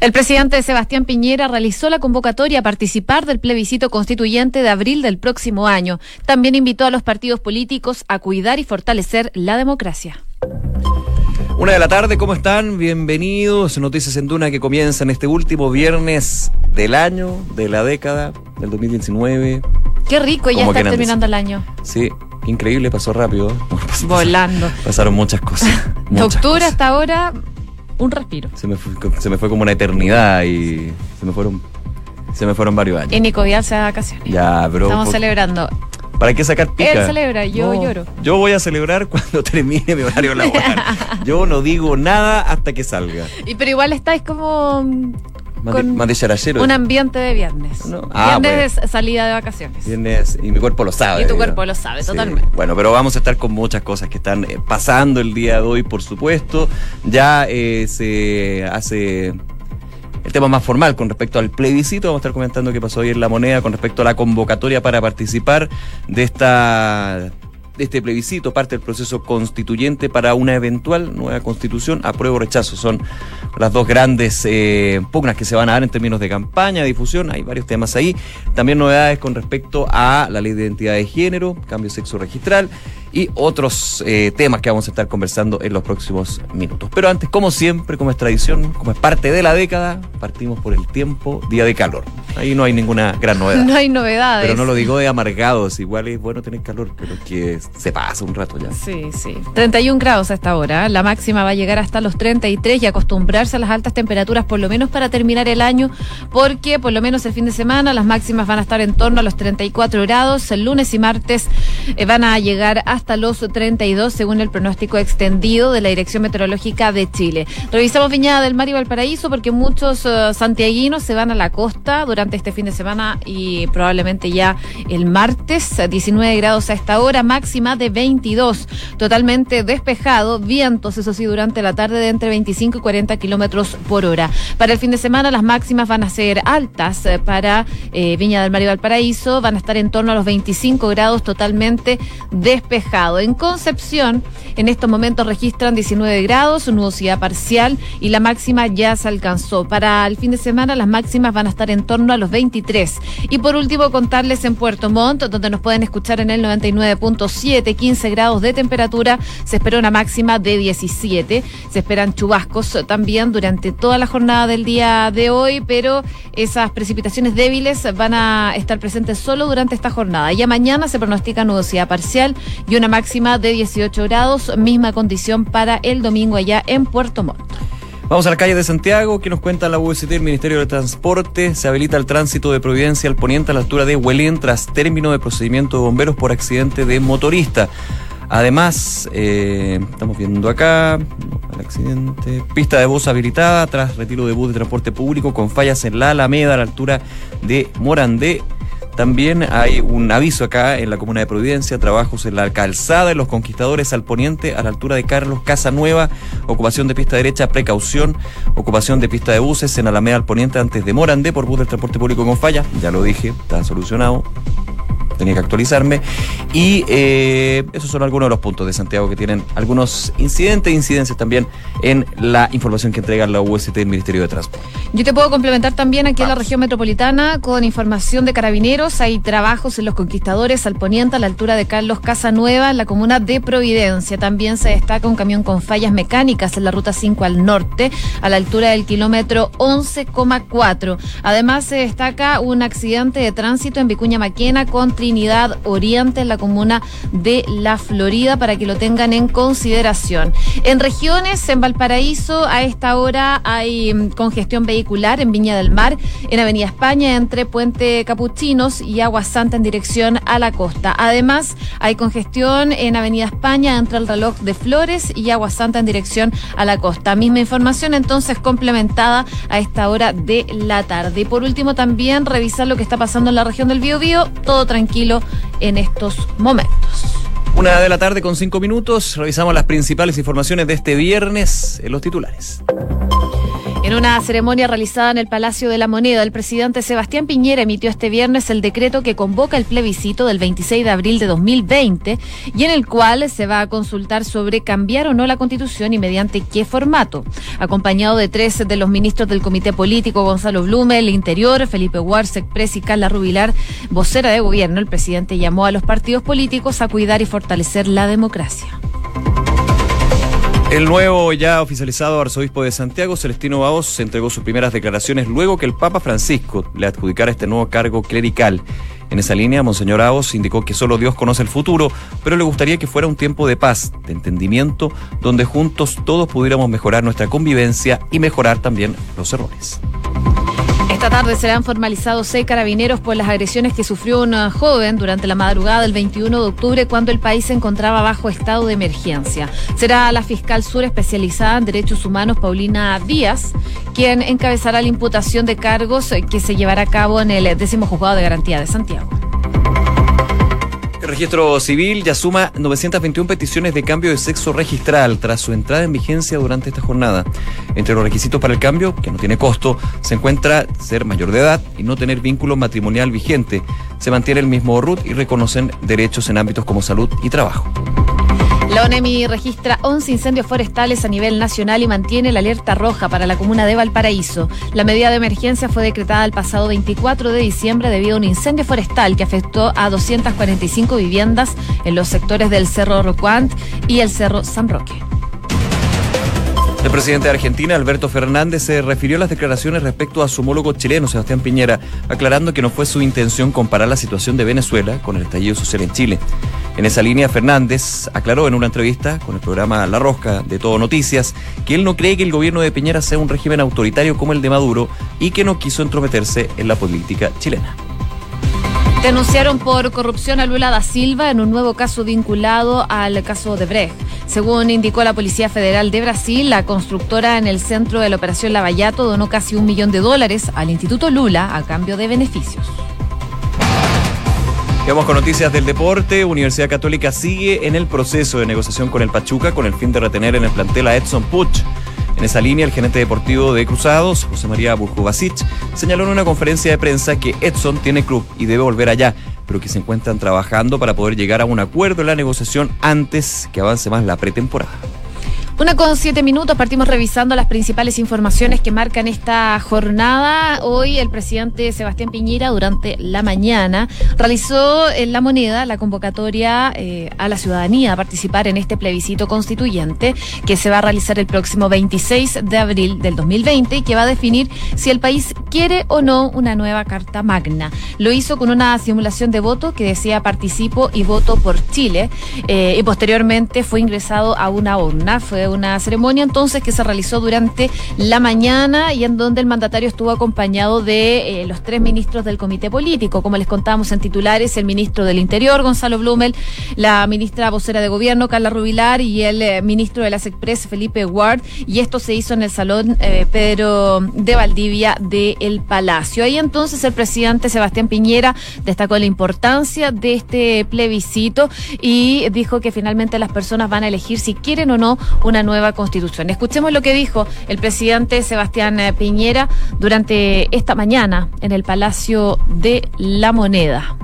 El presidente Sebastián Piñera realizó la convocatoria a participar del plebiscito constituyente de abril del próximo año. También invitó a los partidos políticos a cuidar y fortalecer la democracia. Una de la tarde, ¿cómo están? Bienvenidos. Noticias en Duna que comienzan este último viernes del año, de la década, del 2019. Qué rico, ya está terminando el año. Sí, increíble, pasó rápido. Volando. Pasaron muchas cosas. de octubre hasta ahora, un respiro. Se me, fue, se me fue como una eternidad y se me fueron se me fueron varios años. Y Nico se da vacaciones. Ya, bro. Estamos celebrando. ¿Para qué sacar pica? Él celebra, yo lloro. Yo voy a celebrar cuando termine mi horario laboral. yo no digo nada hasta que salga. Y pero igual estáis como con un ambiente de viernes. Ah, viernes es salida de vacaciones. Viernes, y mi cuerpo lo sabe. Y tu cuerpo lo sabe, totalmente. Bueno, pero vamos a estar con muchas cosas que están eh, pasando el día de hoy, por supuesto. Ya eh, se hace el tema más formal con respecto al plebiscito. Vamos a estar comentando qué pasó hoy en La Moneda con respecto a la convocatoria para participar de esta de este plebiscito, parte del proceso constituyente para una eventual nueva constitución, apruebo o rechazo. Son las dos grandes eh, pugnas que se van a dar en términos de campaña, difusión, hay varios temas ahí. También novedades con respecto a la ley de identidad de género, cambio sexo registral y otros eh, temas que vamos a estar conversando en los próximos minutos. Pero antes, como siempre, como es tradición, como es parte de la década, partimos por el tiempo, día de calor. Ahí no hay ninguna gran novedad. No hay novedades. Pero no lo digo de amargados, igual es bueno tener calor, pero que se pasa un rato ya. Sí, sí. 31 grados a esta hora, la máxima va a llegar hasta los 33 y acostumbrarse a las altas temperaturas por lo menos para terminar el año, porque por lo menos el fin de semana las máximas van a estar en torno a los 34 grados, el lunes y martes eh, van a llegar hasta los 32 según el pronóstico extendido de la Dirección Meteorológica de Chile. Revisamos Viñada del Mar y Valparaíso porque muchos uh, santiaguinos se van a la costa durante este fin de semana y probablemente ya el martes, 19 grados a esta hora, máxima de 22, totalmente despejado, vientos, eso sí, durante la tarde de entre 25 y 40 kilómetros por hora. Para el fin de semana las máximas van a ser altas eh, para eh, Viña del Mar y Valparaíso, van a estar en torno a los 25 grados totalmente despejados en Concepción, en estos momentos registran 19 grados, nubosidad parcial y la máxima ya se alcanzó. Para el fin de semana las máximas van a estar en torno a los 23. Y por último, contarles en Puerto Montt, donde nos pueden escuchar en el 99.7, 15 grados de temperatura, se espera una máxima de 17. Se esperan chubascos también durante toda la jornada del día de hoy, pero esas precipitaciones débiles van a estar presentes solo durante esta jornada. Ya mañana se pronostica nubosidad parcial y una máxima de 18 grados, misma condición para el domingo allá en Puerto Montt. Vamos a la calle de Santiago, que nos cuenta la UST, el Ministerio de Transporte. Se habilita el tránsito de Providencia al poniente a la altura de Huelén tras término de procedimiento de bomberos por accidente de motorista. Además, eh, estamos viendo acá el accidente. Pista de bus habilitada tras retiro de bus de transporte público con fallas en la Alameda a la altura de Morandé. También hay un aviso acá en la comuna de Providencia, trabajos en la calzada de los conquistadores al poniente a la altura de Carlos Casa Nueva, ocupación de pista derecha, precaución, ocupación de pista de buses en Alameda al poniente antes de Morandé por bus del transporte público con falla, ya lo dije, está solucionado tenía que actualizarme. Y eh, esos son algunos de los puntos de Santiago que tienen algunos incidentes e incidencias también en la información que entrega la UST del Ministerio de Transporte. Yo te puedo complementar también aquí en la región metropolitana con información de carabineros. Hay trabajos en los conquistadores al poniente a la altura de Carlos Casanueva en la comuna de Providencia. También se destaca un camión con fallas mecánicas en la ruta 5 al norte a la altura del kilómetro 11,4. Además se destaca un accidente de tránsito en Vicuña Maquena con Trinidad Oriente en la comuna de La Florida para que lo tengan en consideración. En regiones, en Valparaíso, a esta hora hay mm, congestión vehicular en Viña del Mar, en Avenida España entre Puente Capuchinos y Agua Santa en dirección a la costa. Además, hay congestión en Avenida España entre el reloj de Flores y Agua Santa en dirección a la costa. Misma información entonces complementada a esta hora de la tarde. Y por último también revisar lo que está pasando en la región del Biobío, todo tranquilo en estos momentos. Una de la tarde con cinco minutos, revisamos las principales informaciones de este viernes en los titulares. En una ceremonia realizada en el Palacio de la Moneda, el presidente Sebastián Piñera emitió este viernes el decreto que convoca el plebiscito del 26 de abril de 2020 y en el cual se va a consultar sobre cambiar o no la constitución y mediante qué formato. Acompañado de tres de los ministros del Comité Político, Gonzalo Blume, el Interior, Felipe Warsek, Pres y Carla Rubilar, vocera de gobierno, el presidente llamó a los partidos políticos a cuidar y fortalecer la democracia. El nuevo ya oficializado arzobispo de Santiago, Celestino Baos, entregó sus primeras declaraciones luego que el Papa Francisco le adjudicara este nuevo cargo clerical. En esa línea, Monseñor Aos indicó que solo Dios conoce el futuro, pero le gustaría que fuera un tiempo de paz, de entendimiento, donde juntos todos pudiéramos mejorar nuestra convivencia y mejorar también los errores. Esta tarde serán formalizados seis carabineros por las agresiones que sufrió una joven durante la madrugada del 21 de octubre cuando el país se encontraba bajo estado de emergencia. Será la fiscal sur especializada en derechos humanos, Paulina Díaz, quien encabezará la imputación de cargos que se llevará a cabo en el décimo juzgado de garantía de Santiago. Registro civil ya suma 921 peticiones de cambio de sexo registral tras su entrada en vigencia durante esta jornada. Entre los requisitos para el cambio, que no tiene costo, se encuentra ser mayor de edad y no tener vínculo matrimonial vigente. Se mantiene el mismo RUT y reconocen derechos en ámbitos como salud y trabajo. La ONEMI registra 11 incendios forestales a nivel nacional y mantiene la alerta roja para la comuna de Valparaíso. La medida de emergencia fue decretada el pasado 24 de diciembre debido a un incendio forestal que afectó a 245 viviendas en los sectores del Cerro Rocuant y el Cerro San Roque. El presidente de Argentina, Alberto Fernández, se refirió a las declaraciones respecto a su homólogo chileno, Sebastián Piñera, aclarando que no fue su intención comparar la situación de Venezuela con el estallido social en Chile. En esa línea, Fernández aclaró en una entrevista con el programa La Rosca de Todo Noticias que él no cree que el gobierno de Piñera sea un régimen autoritario como el de Maduro y que no quiso entrometerse en la política chilena. Denunciaron por corrupción a Lula da Silva en un nuevo caso vinculado al caso de Brecht. Según indicó la Policía Federal de Brasil, la constructora en el centro de la Operación Lavallato donó casi un millón de dólares al Instituto Lula a cambio de beneficios. Vamos con noticias del deporte. Universidad Católica sigue en el proceso de negociación con el Pachuca con el fin de retener en el plantel a Edson Puch. En esa línea, el gerente deportivo de Cruzados, José María Burjubasic, señaló en una conferencia de prensa que Edson tiene club y debe volver allá, pero que se encuentran trabajando para poder llegar a un acuerdo en la negociación antes que avance más la pretemporada. Una con siete minutos, partimos revisando las principales informaciones que marcan esta jornada. Hoy el presidente Sebastián Piñera, durante la mañana, realizó en la moneda la convocatoria eh, a la ciudadanía a participar en este plebiscito constituyente que se va a realizar el próximo 26 de abril del 2020 y que va a definir si el país quiere o no una nueva Carta Magna. Lo hizo con una simulación de voto que decía participo y voto por Chile eh, y posteriormente fue ingresado a una urna. Fue una ceremonia entonces que se realizó durante la mañana y en donde el mandatario estuvo acompañado de eh, los tres ministros del comité político, como les contábamos en titulares, el ministro del Interior, Gonzalo Blumel, la ministra vocera de gobierno, Carla Rubilar, y el eh, ministro de las Express, Felipe Ward, y esto se hizo en el Salón eh, Pedro de Valdivia del Palacio. Ahí entonces el presidente Sebastián Piñera destacó la importancia de este plebiscito y dijo que finalmente las personas van a elegir si quieren o no una nueva constitución. Escuchemos lo que dijo el presidente Sebastián eh, Piñera durante esta mañana en el Palacio de la Moneda.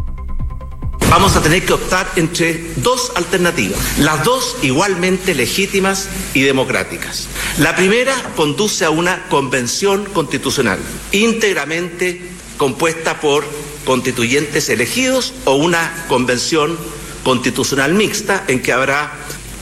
Vamos a tener que optar entre dos alternativas, las dos igualmente legítimas y democráticas. La primera conduce a una convención constitucional íntegramente compuesta por constituyentes elegidos o una convención constitucional mixta en que habrá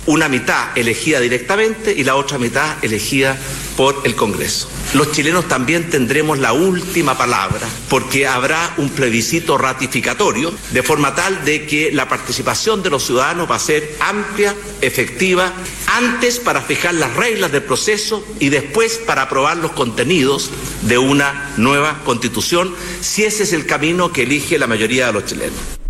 una mitad elegida directamente y la otra mitad elegida por el Congreso. Los chilenos también tendremos la última palabra porque habrá un plebiscito ratificatorio de forma tal de que la participación de los ciudadanos va a ser amplia, efectiva, antes para fijar las reglas del proceso y después para aprobar los contenidos de una nueva constitución, si ese es el camino que elige la mayoría de los chilenos.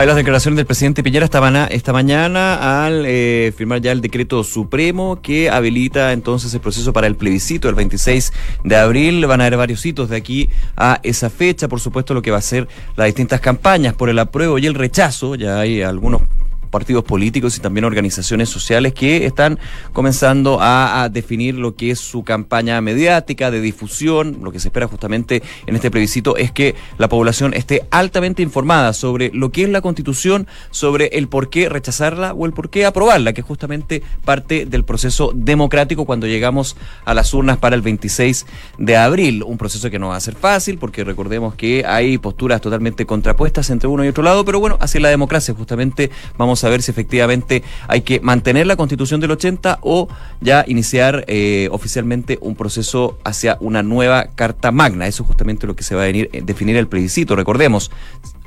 Hay las declaraciones del presidente Piñera esta, mañana al eh, firmar ya el decreto supremo que habilita entonces el proceso para el plebiscito el 26 de abril. Van a haber varios hitos de aquí a esa fecha, por supuesto, lo que va a ser las distintas campañas por el apruebo y el rechazo. Ya hay algunos partidos políticos y también organizaciones sociales que están comenzando a, definir lo que es su campaña mediática de difusión. Lo que se espera justamente en este plebiscito es que la población esté altamente informada sobre lo que es la constitución, sobre el por qué rechazarla o el por qué aprobarla, que es justamente parte del proceso democrático cuando llegamos a las urnas para el 26 de abril. Un proceso que no va a ser fácil porque recordemos que hay posturas totalmente contrapuestas entre uno y otro lado, pero bueno, hacia la democracia justamente vamos a ver si efectivamente hay que mantener la constitución del 80 o ya iniciar eh, oficialmente un proceso hacia una nueva Carta Magna. Eso es justamente lo que se va a venir, eh, definir el plebiscito. Recordemos,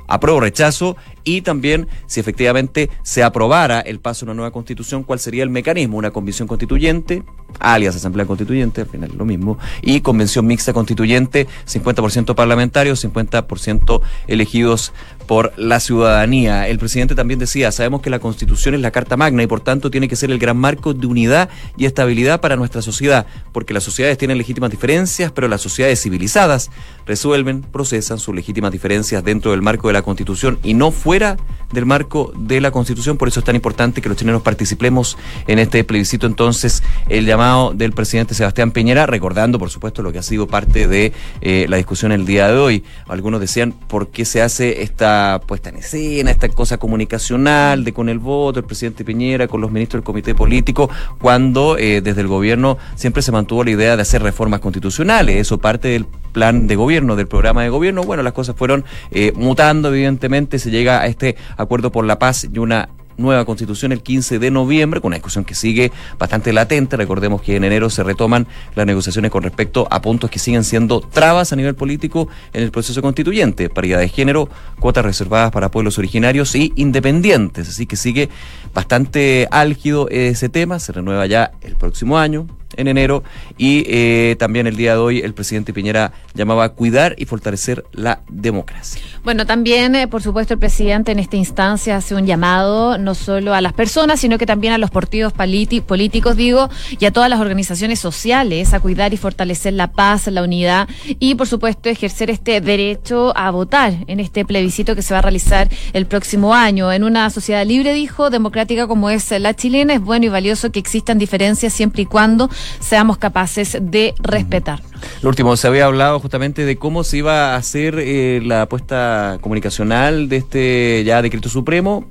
apruebo rechazo y también si efectivamente se aprobara el paso a una nueva constitución, cuál sería el mecanismo, una convención constituyente, alias asamblea constituyente, al final lo mismo, y convención mixta constituyente, 50% parlamentarios, 50% elegidos por la ciudadanía. El presidente también decía, sabemos que la constitución es la carta magna y por tanto tiene que ser el gran marco de unidad y estabilidad para nuestra sociedad, porque las sociedades tienen legítimas diferencias, pero las sociedades civilizadas resuelven, procesan sus legítimas diferencias dentro del marco de la constitución y no fuera del marco de la Constitución. Por eso es tan importante que los chilenos participemos en este plebiscito. Entonces, el llamado del presidente Sebastián Piñera, recordando, por supuesto, lo que ha sido parte de eh, la discusión el día de hoy. Algunos decían, ¿por qué se hace esta puesta en escena, esta cosa comunicacional de con el voto, el presidente Piñera, con los ministros del comité político, cuando eh, desde el gobierno siempre se mantuvo la idea de hacer reformas constitucionales? Eso parte del plan de gobierno, del programa de gobierno. Bueno, las cosas fueron eh, mutando, evidentemente, se llega a este acuerdo por la paz y una nueva constitución el 15 de noviembre, con una discusión que sigue bastante latente. Recordemos que en enero se retoman las negociaciones con respecto a puntos que siguen siendo trabas a nivel político en el proceso constituyente, paridad de género, cuotas reservadas para pueblos originarios y independientes. Así que sigue bastante álgido ese tema, se renueva ya el próximo año, en enero y eh, también el día de hoy el presidente Piñera llamaba a cuidar y fortalecer la democracia. Bueno, también, eh, por supuesto, el presidente en esta instancia hace un llamado no solo a las personas, sino que también a los partidos políticos, digo, y a todas las organizaciones sociales a cuidar y fortalecer la paz, la unidad y, por supuesto, ejercer este derecho a votar en este plebiscito que se va a realizar el próximo año. En una sociedad libre, dijo, democrática como es la chilena, es bueno y valioso que existan diferencias siempre y cuando seamos capaces de respetar. Lo último, se había hablado justamente de cómo se iba a hacer eh, la apuesta comunicacional de este ya decreto supremo.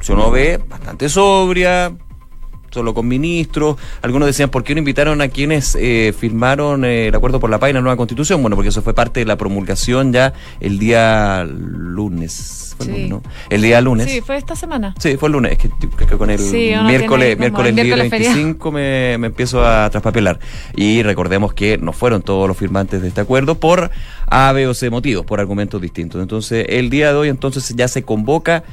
Si uno ve, bastante sobria, solo con ministros. Algunos decían, ¿por qué no invitaron a quienes eh, firmaron eh, el acuerdo por la paz y la nueva constitución? Bueno, porque eso fue parte de la promulgación ya el día lunes. el, día lunes. Sí, fue esta semana. Sí, fue el lunes. Es que, con el miércoles, miércoles, día 25 me, me, empiezo a traspapelar. Y recordemos que no fueron todos los firmantes de este acuerdo por A, B o C motivos, por argumentos distintos. Entonces, el día de hoy entonces ya se convoca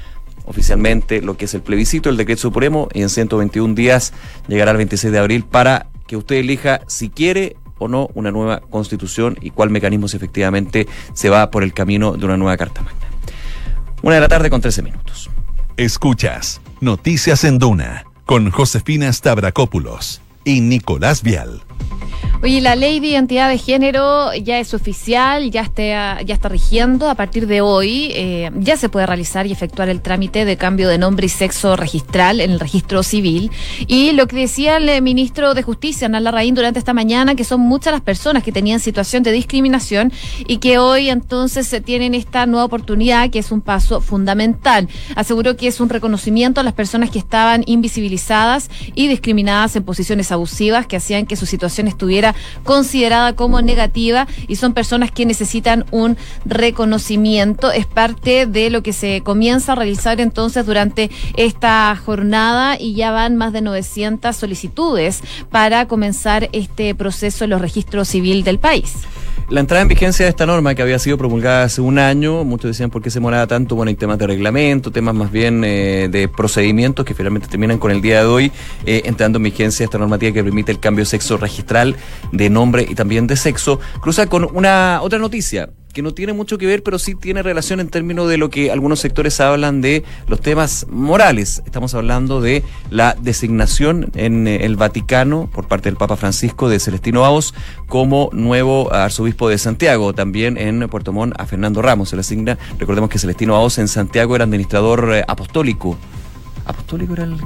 oficialmente lo que es el plebiscito, el decreto supremo, y en 121 días llegará el 26 de abril para que usted elija si quiere o no una nueva constitución y cuál mecanismo efectivamente se va por el camino de una nueva Carta Magna. Una de la tarde con 13 minutos. Escuchas Noticias en Duna con Josefina Stavrakopoulos y Nicolás Vial. Oye, la ley de identidad de género ya es oficial, ya está, ya está rigiendo. A partir de hoy eh, ya se puede realizar y efectuar el trámite de cambio de nombre y sexo registral en el registro civil. Y lo que decía el eh, ministro de Justicia, Ana Larraín, durante esta mañana, que son muchas las personas que tenían situación de discriminación y que hoy entonces se tienen esta nueva oportunidad, que es un paso fundamental. Aseguró que es un reconocimiento a las personas que estaban invisibilizadas y discriminadas en posiciones abusivas que hacían que su situación estuviera considerada como negativa y son personas que necesitan un reconocimiento. Es parte de lo que se comienza a realizar entonces durante esta jornada y ya van más de 900 solicitudes para comenzar este proceso en los registros civil del país. La entrada en vigencia de esta norma, que había sido promulgada hace un año, muchos decían por qué se moraba tanto. Bueno, hay temas de reglamento, temas más bien eh, de procedimientos que finalmente terminan con el día de hoy, eh, entrando en vigencia esta normativa que permite el cambio de sexo registral de nombre y también de sexo. Cruza con una otra noticia que no tiene mucho que ver, pero sí tiene relación en términos de lo que algunos sectores hablan de los temas morales. Estamos hablando de la designación en eh, el Vaticano por parte del Papa Francisco de Celestino Baos como nuevo arzobispo de Santiago. También en Puerto Montt a Fernando Ramos se le asigna. Recordemos que Celestino Baos en Santiago era administrador eh, apostólico apostólico era el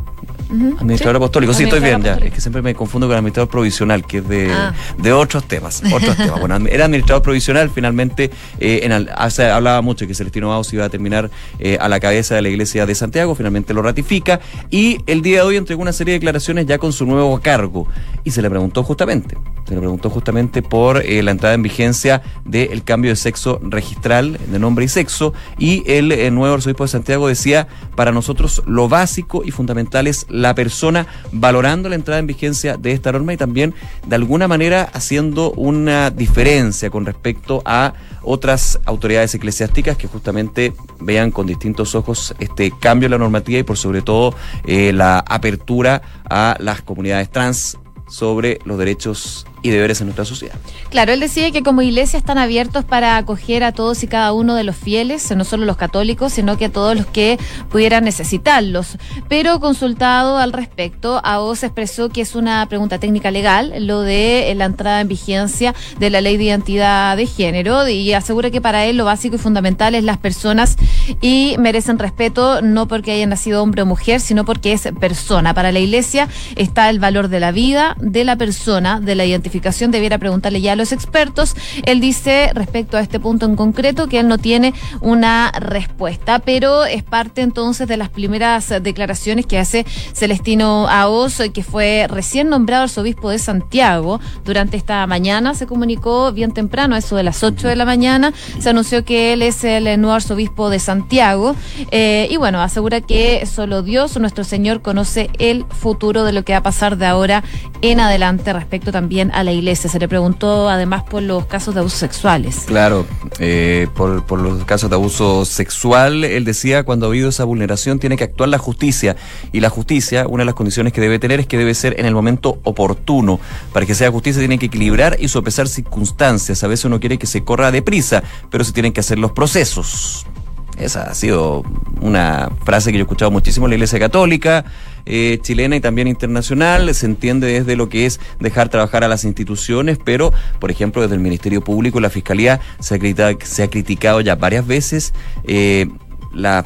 administrador apostólico. Sí, estoy bien, ya. Es que siempre me confundo con el administrador provisional, que es de, ah. de otros temas. Otros temas. Bueno, era administrador provisional, finalmente eh, en hablaba mucho que Celestino Baus iba a terminar eh, a la cabeza de la iglesia de Santiago, finalmente lo ratifica y el día de hoy entregó una serie de declaraciones ya con su nuevo cargo. Y se le preguntó justamente, se le preguntó justamente por eh, la entrada en vigencia del cambio de sexo registral, de nombre y sexo, y el, el nuevo arzobispo de Santiago decía, para nosotros lo básico y fundamental es la persona valorando la entrada en vigencia de esta norma y también de alguna manera haciendo una diferencia con respecto a otras autoridades eclesiásticas que justamente vean con distintos ojos este cambio en la normativa y por sobre todo eh, la apertura a las comunidades trans sobre los derechos y deberes en nuestra sociedad. Claro, él decía que como iglesia están abiertos para acoger a todos y cada uno de los fieles, no solo los católicos, sino que a todos los que pudieran necesitarlos. Pero consultado al respecto, AOS expresó que es una pregunta técnica legal lo de la entrada en vigencia de la ley de identidad de género y asegura que para él lo básico y fundamental es las personas y merecen respeto no porque hayan nacido hombre o mujer, sino porque es persona. Para la iglesia está el valor de la vida, de la persona, de la identificación debiera preguntarle ya a los expertos. Él dice respecto a este punto en concreto que él no tiene una respuesta, pero es parte entonces de las primeras declaraciones que hace Celestino Aos, que fue recién nombrado arzobispo de Santiago. Durante esta mañana se comunicó bien temprano, eso de las 8 de la mañana, se anunció que él es el nuevo arzobispo de Santiago. Eh, y bueno, asegura que solo Dios, nuestro Señor, conoce el futuro de lo que va a pasar de ahora en adelante respecto también a la iglesia. Se le preguntó además por los casos de abusos sexuales. Claro, eh, por, por, los casos de abuso sexual, él decía, cuando ha habido esa vulneración tiene que actuar la justicia. Y la justicia, una de las condiciones que debe tener es que debe ser en el momento oportuno. Para que sea justicia tiene que equilibrar y sopesar circunstancias. A veces uno quiere que se corra deprisa, pero se tienen que hacer los procesos. Esa ha sido una frase que yo he escuchado muchísimo en la Iglesia Católica. Eh, chilena y también internacional. Se entiende desde lo que es dejar trabajar a las instituciones, pero, por ejemplo, desde el Ministerio Público, la Fiscalía se ha, se ha criticado ya varias veces eh, la,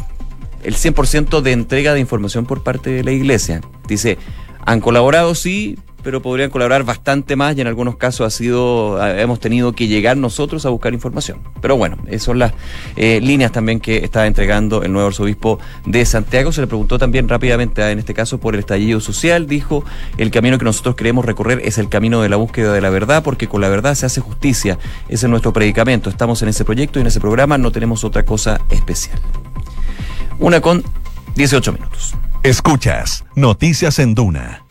el 100% de entrega de información por parte de la Iglesia. Dice, han colaborado, sí, pero podrían colaborar bastante más y en algunos casos ha sido, hemos tenido que llegar nosotros a buscar información. Pero bueno, esas son las eh, líneas también que está entregando el nuevo arzobispo de Santiago. Se le preguntó también rápidamente, en este caso, por el estallido social. Dijo, el camino que nosotros queremos recorrer es el camino de la búsqueda de la verdad, porque con la verdad se hace justicia. Ese es nuestro predicamento. Estamos en ese proyecto y en ese programa no tenemos otra cosa especial. Una con 18 minutos. Escuchas Noticias en Duna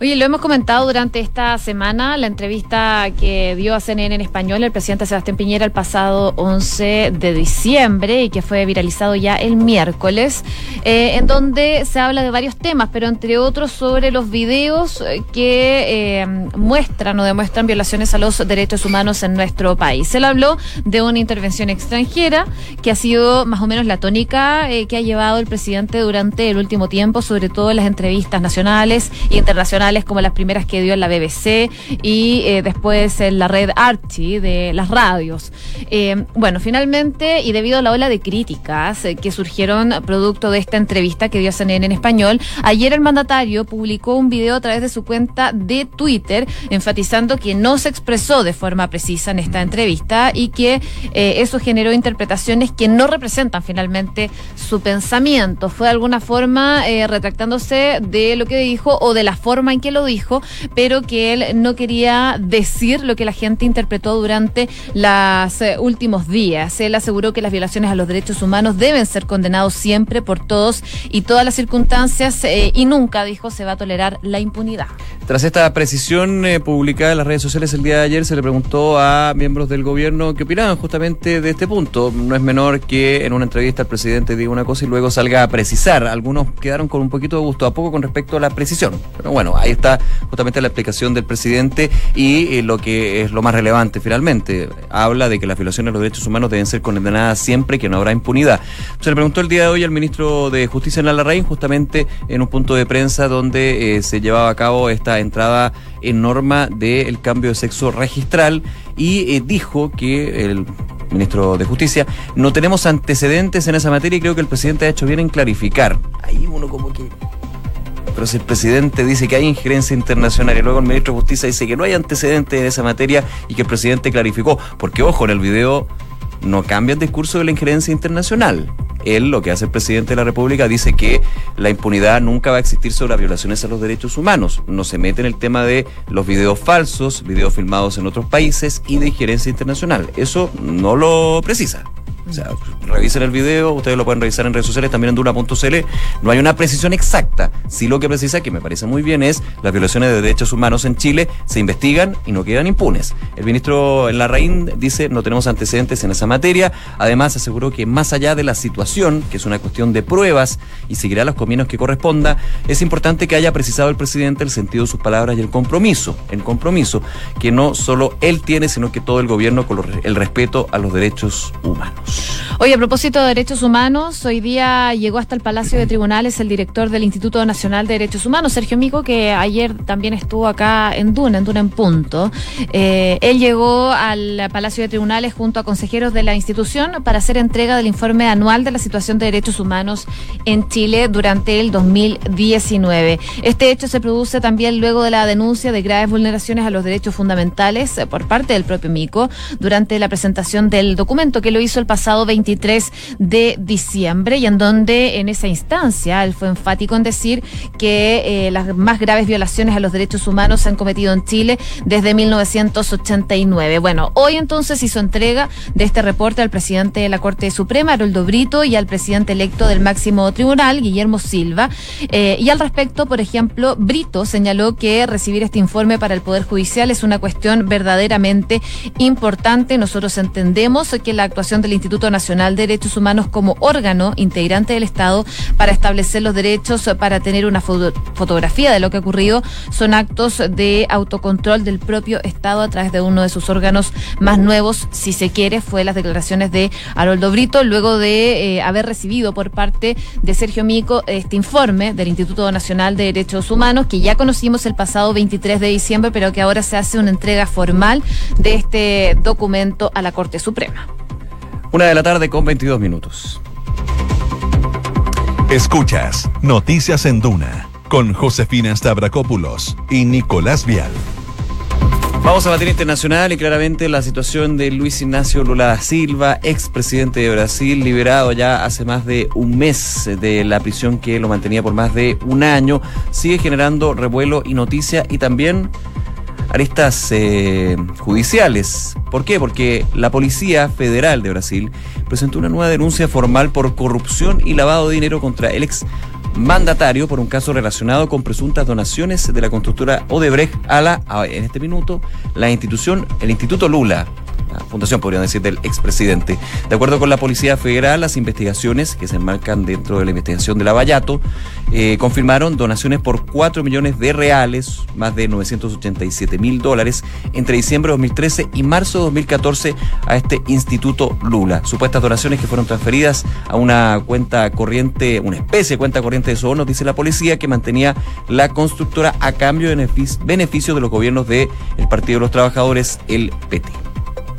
Oye, lo hemos comentado durante esta semana, la entrevista que dio a CNN en español el presidente Sebastián Piñera el pasado 11 de diciembre y que fue viralizado ya el miércoles, eh, en donde se habla de varios temas, pero entre otros sobre los videos eh, que eh, muestran o demuestran violaciones a los derechos humanos en nuestro país. Él habló de una intervención extranjera que ha sido más o menos la tónica que ha llevado el presidente durante el último tiempo, sobre todo en las entrevistas nacionales e internacionales como las primeras que dio en la BBC y eh, después en la red Archie de las radios. Eh, bueno, finalmente, y debido a la ola de críticas eh, que surgieron producto de esta entrevista que dio CNN en español, ayer el mandatario publicó un video a través de su cuenta de Twitter enfatizando que no se expresó de forma precisa en esta entrevista y que eso generó interpretaciones que no representan finalmente su pensamiento. Fue de alguna forma retractándose de lo que dijo o de la forma en que lo dijo, pero que él no quería decir lo que la gente interpretó durante los eh, últimos días. Él aseguró que las violaciones a los derechos humanos deben ser condenados siempre por todos y todas las circunstancias eh, y nunca, dijo, se va a tolerar la impunidad. Tras esta precisión eh, publicada en las redes sociales el día de ayer, se le preguntó a miembros del gobierno qué opinaban justamente de este punto. No es menor que en una entrevista el presidente diga una cosa y luego salga a precisar. Algunos quedaron con un poquito de gusto a poco con respecto a la precisión. Pero bueno, hay Ahí está justamente la explicación del presidente y eh, lo que es lo más relevante finalmente. Habla de que las violaciones de los derechos humanos deben ser condenadas siempre y que no habrá impunidad. Se le preguntó el día de hoy al ministro de Justicia en la Larraín justamente en un punto de prensa donde eh, se llevaba a cabo esta entrada en norma del cambio de sexo registral y eh, dijo que el ministro de Justicia. No tenemos antecedentes en esa materia y creo que el presidente ha hecho bien en clarificar. Ahí uno como que pero si el presidente dice que hay injerencia internacional y luego el ministro de Justicia dice que no hay antecedentes en esa materia y que el presidente clarificó, porque ojo, en el video no cambia el discurso de la injerencia internacional. Él, lo que hace el presidente de la República, dice que la impunidad nunca va a existir sobre las violaciones a los derechos humanos. No se mete en el tema de los videos falsos, videos filmados en otros países y de injerencia internacional. Eso no lo precisa. O sea, revisen el video, ustedes lo pueden revisar en redes sociales, también en duna.cl. No hay una precisión exacta. Sí lo que precisa, que me parece muy bien, es las violaciones de derechos humanos en Chile se investigan y no quedan impunes. El ministro Larraín dice no tenemos antecedentes en esa materia. Además, aseguró que más allá de la situación, que es una cuestión de pruebas y seguirá los caminos que corresponda, es importante que haya precisado el presidente el sentido de sus palabras y el compromiso, el compromiso que no solo él tiene, sino que todo el gobierno con el respeto a los derechos humanos. Oye, a propósito de derechos humanos, hoy día llegó hasta el Palacio de Tribunales el director del Instituto Nacional de Derechos Humanos, Sergio Mico, que ayer también estuvo acá en Duna, en Duna en Punto. Eh, él llegó al Palacio de Tribunales junto a consejeros de la institución para hacer entrega del informe anual de la situación de derechos humanos en Chile durante el 2019. Este hecho se produce también luego de la denuncia de graves vulneraciones a los derechos fundamentales eh, por parte del propio Mico durante la presentación del documento que lo hizo el pasado 23 de diciembre y en donde en esa instancia él fue enfático en decir que eh, las más graves violaciones a los derechos humanos se han cometido en Chile desde 1989. Bueno, hoy entonces hizo entrega de este reporte al presidente de la Corte Suprema, Haroldo Brito, y al presidente electo del máximo tribunal, Guillermo Silva. Eh, y al respecto, por ejemplo, Brito señaló que recibir este informe para el Poder Judicial es una cuestión verdaderamente importante. Nosotros entendemos que la actuación del Instituto Nacional de Derechos Humanos como órgano integrante del Estado para establecer los derechos, para tener una fotografía de lo que ha ocurrido, son actos de autocontrol del propio Estado a través de uno de sus órganos más nuevos, si se quiere, fue las declaraciones de Haroldo Brito, luego de eh, haber recibido por parte de Sergio Mico este informe del Instituto Nacional de Derechos Humanos, que ya conocimos el pasado 23 de diciembre, pero que ahora se hace una entrega formal de este documento a la Corte Suprema. Una de la tarde con 22 minutos. Escuchas Noticias en Duna con Josefina Stavrakopoulos y Nicolás Vial. Vamos a materia internacional y claramente la situación de Luis Ignacio Lula da Silva, expresidente de Brasil, liberado ya hace más de un mes de la prisión que lo mantenía por más de un año, sigue generando revuelo y noticia y también aristas eh, judiciales. ¿Por qué? Porque la Policía Federal de Brasil presentó una nueva denuncia formal por corrupción y lavado de dinero contra el ex mandatario por un caso relacionado con presuntas donaciones de la constructora Odebrecht a la, en este minuto, la institución, el Instituto Lula la fundación, podrían decir, del expresidente. De acuerdo con la Policía Federal, las investigaciones que se enmarcan dentro de la investigación de la Vallato eh, confirmaron donaciones por 4 millones de reales, más de 987 mil dólares, entre diciembre de 2013 y marzo de 2014 a este Instituto Lula. Supuestas donaciones que fueron transferidas a una cuenta corriente, una especie de cuenta corriente de sobornos, dice la policía, que mantenía la constructora a cambio de beneficio de los gobiernos del Partido de los Trabajadores, el PT.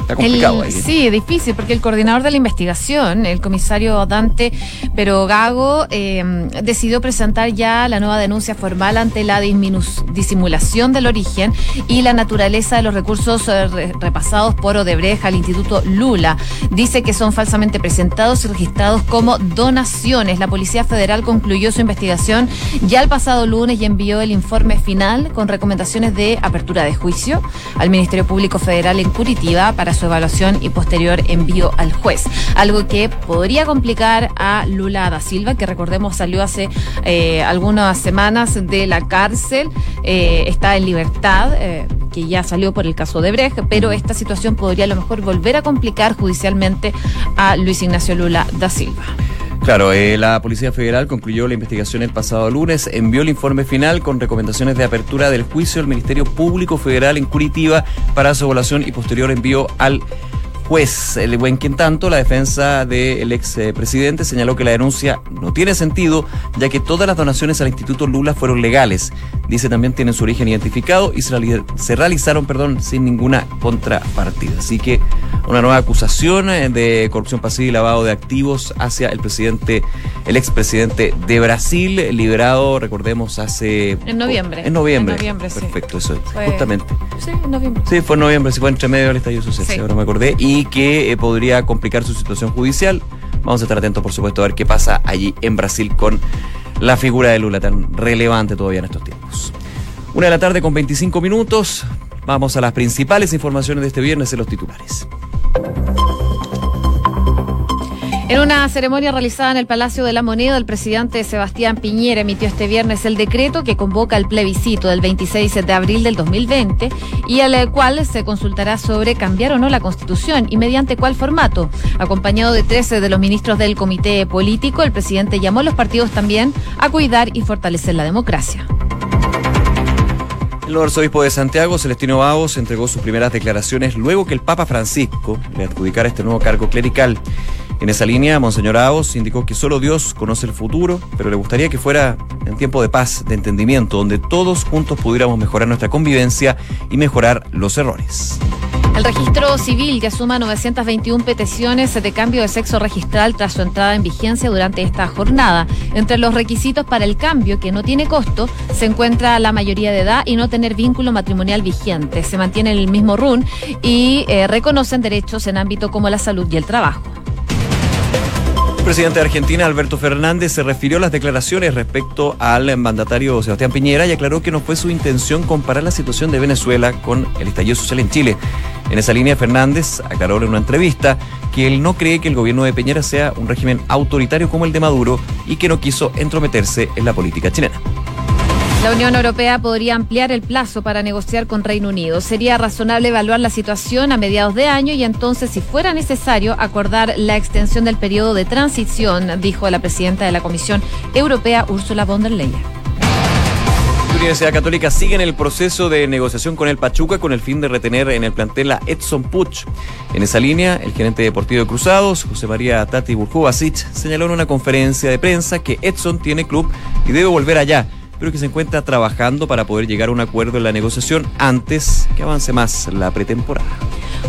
Está complicado ahí. Sí, difícil, porque el coordinador de la investigación, el comisario Dante Pero Gago, eh, decidió presentar ya la nueva denuncia formal ante la disimulación del origen y la naturaleza de los recursos eh, repasados por Odebrecht al Instituto Lula. Dice que son falsamente presentados y registrados como donaciones. La Policía Federal concluyó su investigación ya el pasado lunes y envió el informe final con recomendaciones de apertura de juicio al Ministerio Público Federal en Curitiba para su evaluación y posterior envío al juez. Algo que podría complicar a Lula da Silva, que recordemos salió hace eh, algunas semanas de la cárcel, eh, está en libertad. Eh, que ya salió por el caso de Brecht, pero esta situación podría a lo mejor volver a complicar judicialmente a Luis Ignacio Lula da Silva. Claro, la Policía Federal concluyó la investigación el pasado lunes, envió el informe final con recomendaciones de apertura del juicio al Ministerio Público Federal en Curitiba para su evaluación y posterior envío al juez. El buen quien tanto, la defensa del ex presidente señaló que la denuncia no tiene sentido, ya que todas las donaciones al Instituto Lula fueron legales. Dice también tienen su origen identificado y se realizaron perdón, sin ninguna contrapartida. Así que una nueva acusación eh, de corrupción pasiva y lavado de activos hacia el presidente, el expresidente de Brasil, liberado, recordemos, hace... En noviembre. En noviembre. En noviembre, sí. Perfecto, eso, Fue- justamente. Sí, en noviembre. Sí, fue en noviembre, sí fue entre medio del estallido social, sí, ahora me acordé, y que eh, podría complicar su situación judicial. Vamos a estar atentos, por supuesto, a ver qué pasa allí en Brasil con la figura de Lula, tan relevante todavía en estos tiempos. Una de la tarde con 25 minutos. Vamos a las principales informaciones de este viernes en los titulares. En una ceremonia realizada en el Palacio de la Moneda, el presidente Sebastián Piñera emitió este viernes el decreto que convoca el plebiscito del 26 de abril del 2020 y al cual se consultará sobre cambiar o no la constitución y mediante cuál formato. Acompañado de 13 de los ministros del comité político, el presidente llamó a los partidos también a cuidar y fortalecer la democracia. El arzobispo de Santiago, Celestino Baos, entregó sus primeras declaraciones luego que el Papa Francisco le adjudicara este nuevo cargo clerical. En esa línea, Monseñor Baos indicó que solo Dios conoce el futuro, pero le gustaría que fuera en tiempo de paz, de entendimiento, donde todos juntos pudiéramos mejorar nuestra convivencia y mejorar los errores. El registro civil que suma 921 peticiones de cambio de sexo registral tras su entrada en vigencia durante esta jornada. Entre los requisitos para el cambio, que no tiene costo, se encuentra la mayoría de edad y no tener vínculo matrimonial vigente. Se mantiene el mismo RUN y eh, reconocen derechos en ámbito como la salud y el trabajo. El presidente de Argentina, Alberto Fernández, se refirió a las declaraciones respecto al mandatario Sebastián Piñera y aclaró que no fue su intención comparar la situación de Venezuela con el estallido social en Chile. En esa línea, Fernández aclaró en una entrevista que él no cree que el gobierno de Piñera sea un régimen autoritario como el de Maduro y que no quiso entrometerse en la política chilena. La Unión Europea podría ampliar el plazo para negociar con Reino Unido. Sería razonable evaluar la situación a mediados de año y entonces, si fuera necesario, acordar la extensión del periodo de transición, dijo la presidenta de la Comisión Europea, Ursula von der Leyen. La Universidad Católica sigue en el proceso de negociación con el Pachuca con el fin de retener en el plantel a Edson Puch. En esa línea, el gerente deportivo de Cruzados, José María Tati Burjubasic, señaló en una conferencia de prensa que Edson tiene club y debe volver allá, pero que se encuentra trabajando para poder llegar a un acuerdo en la negociación antes que avance más la pretemporada.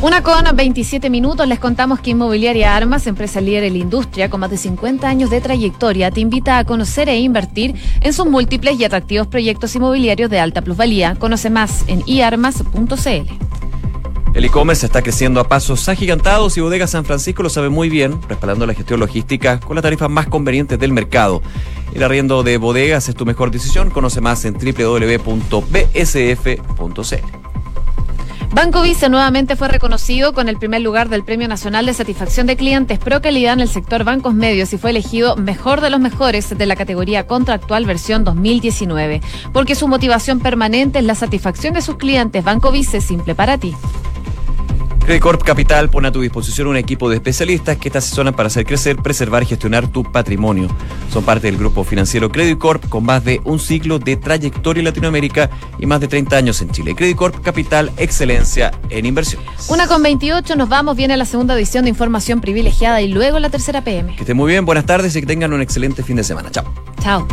Una con 27 minutos les contamos que Inmobiliaria Armas, empresa líder en la industria con más de 50 años de trayectoria, te invita a conocer e invertir en sus múltiples y atractivos proyectos inmobiliarios de alta plusvalía. Conoce más en iarmas.cl. El e-commerce está creciendo a pasos agigantados y Bodega San Francisco lo sabe muy bien, respaldando la gestión logística con las tarifas más convenientes del mercado. El arriendo de bodegas es tu mejor decisión. Conoce más en www.bsf.cl. Banco Vice nuevamente fue reconocido con el primer lugar del Premio Nacional de Satisfacción de Clientes Pro Calidad en el sector bancos medios y fue elegido mejor de los mejores de la categoría contractual versión 2019, porque su motivación permanente es la satisfacción de sus clientes. Banco Vice, simple para ti. Credit Corp Capital pone a tu disposición un equipo de especialistas que te asesoran para hacer crecer, preservar y gestionar tu patrimonio. Son parte del grupo financiero Credit Corp con más de un ciclo de trayectoria en Latinoamérica y más de 30 años en Chile. Credit Corp Capital, excelencia en inversiones. Una con 28, nos vamos, viene la segunda edición de Información Privilegiada y luego la tercera PM. Que estén muy bien, buenas tardes y que tengan un excelente fin de semana. Chao. Chao.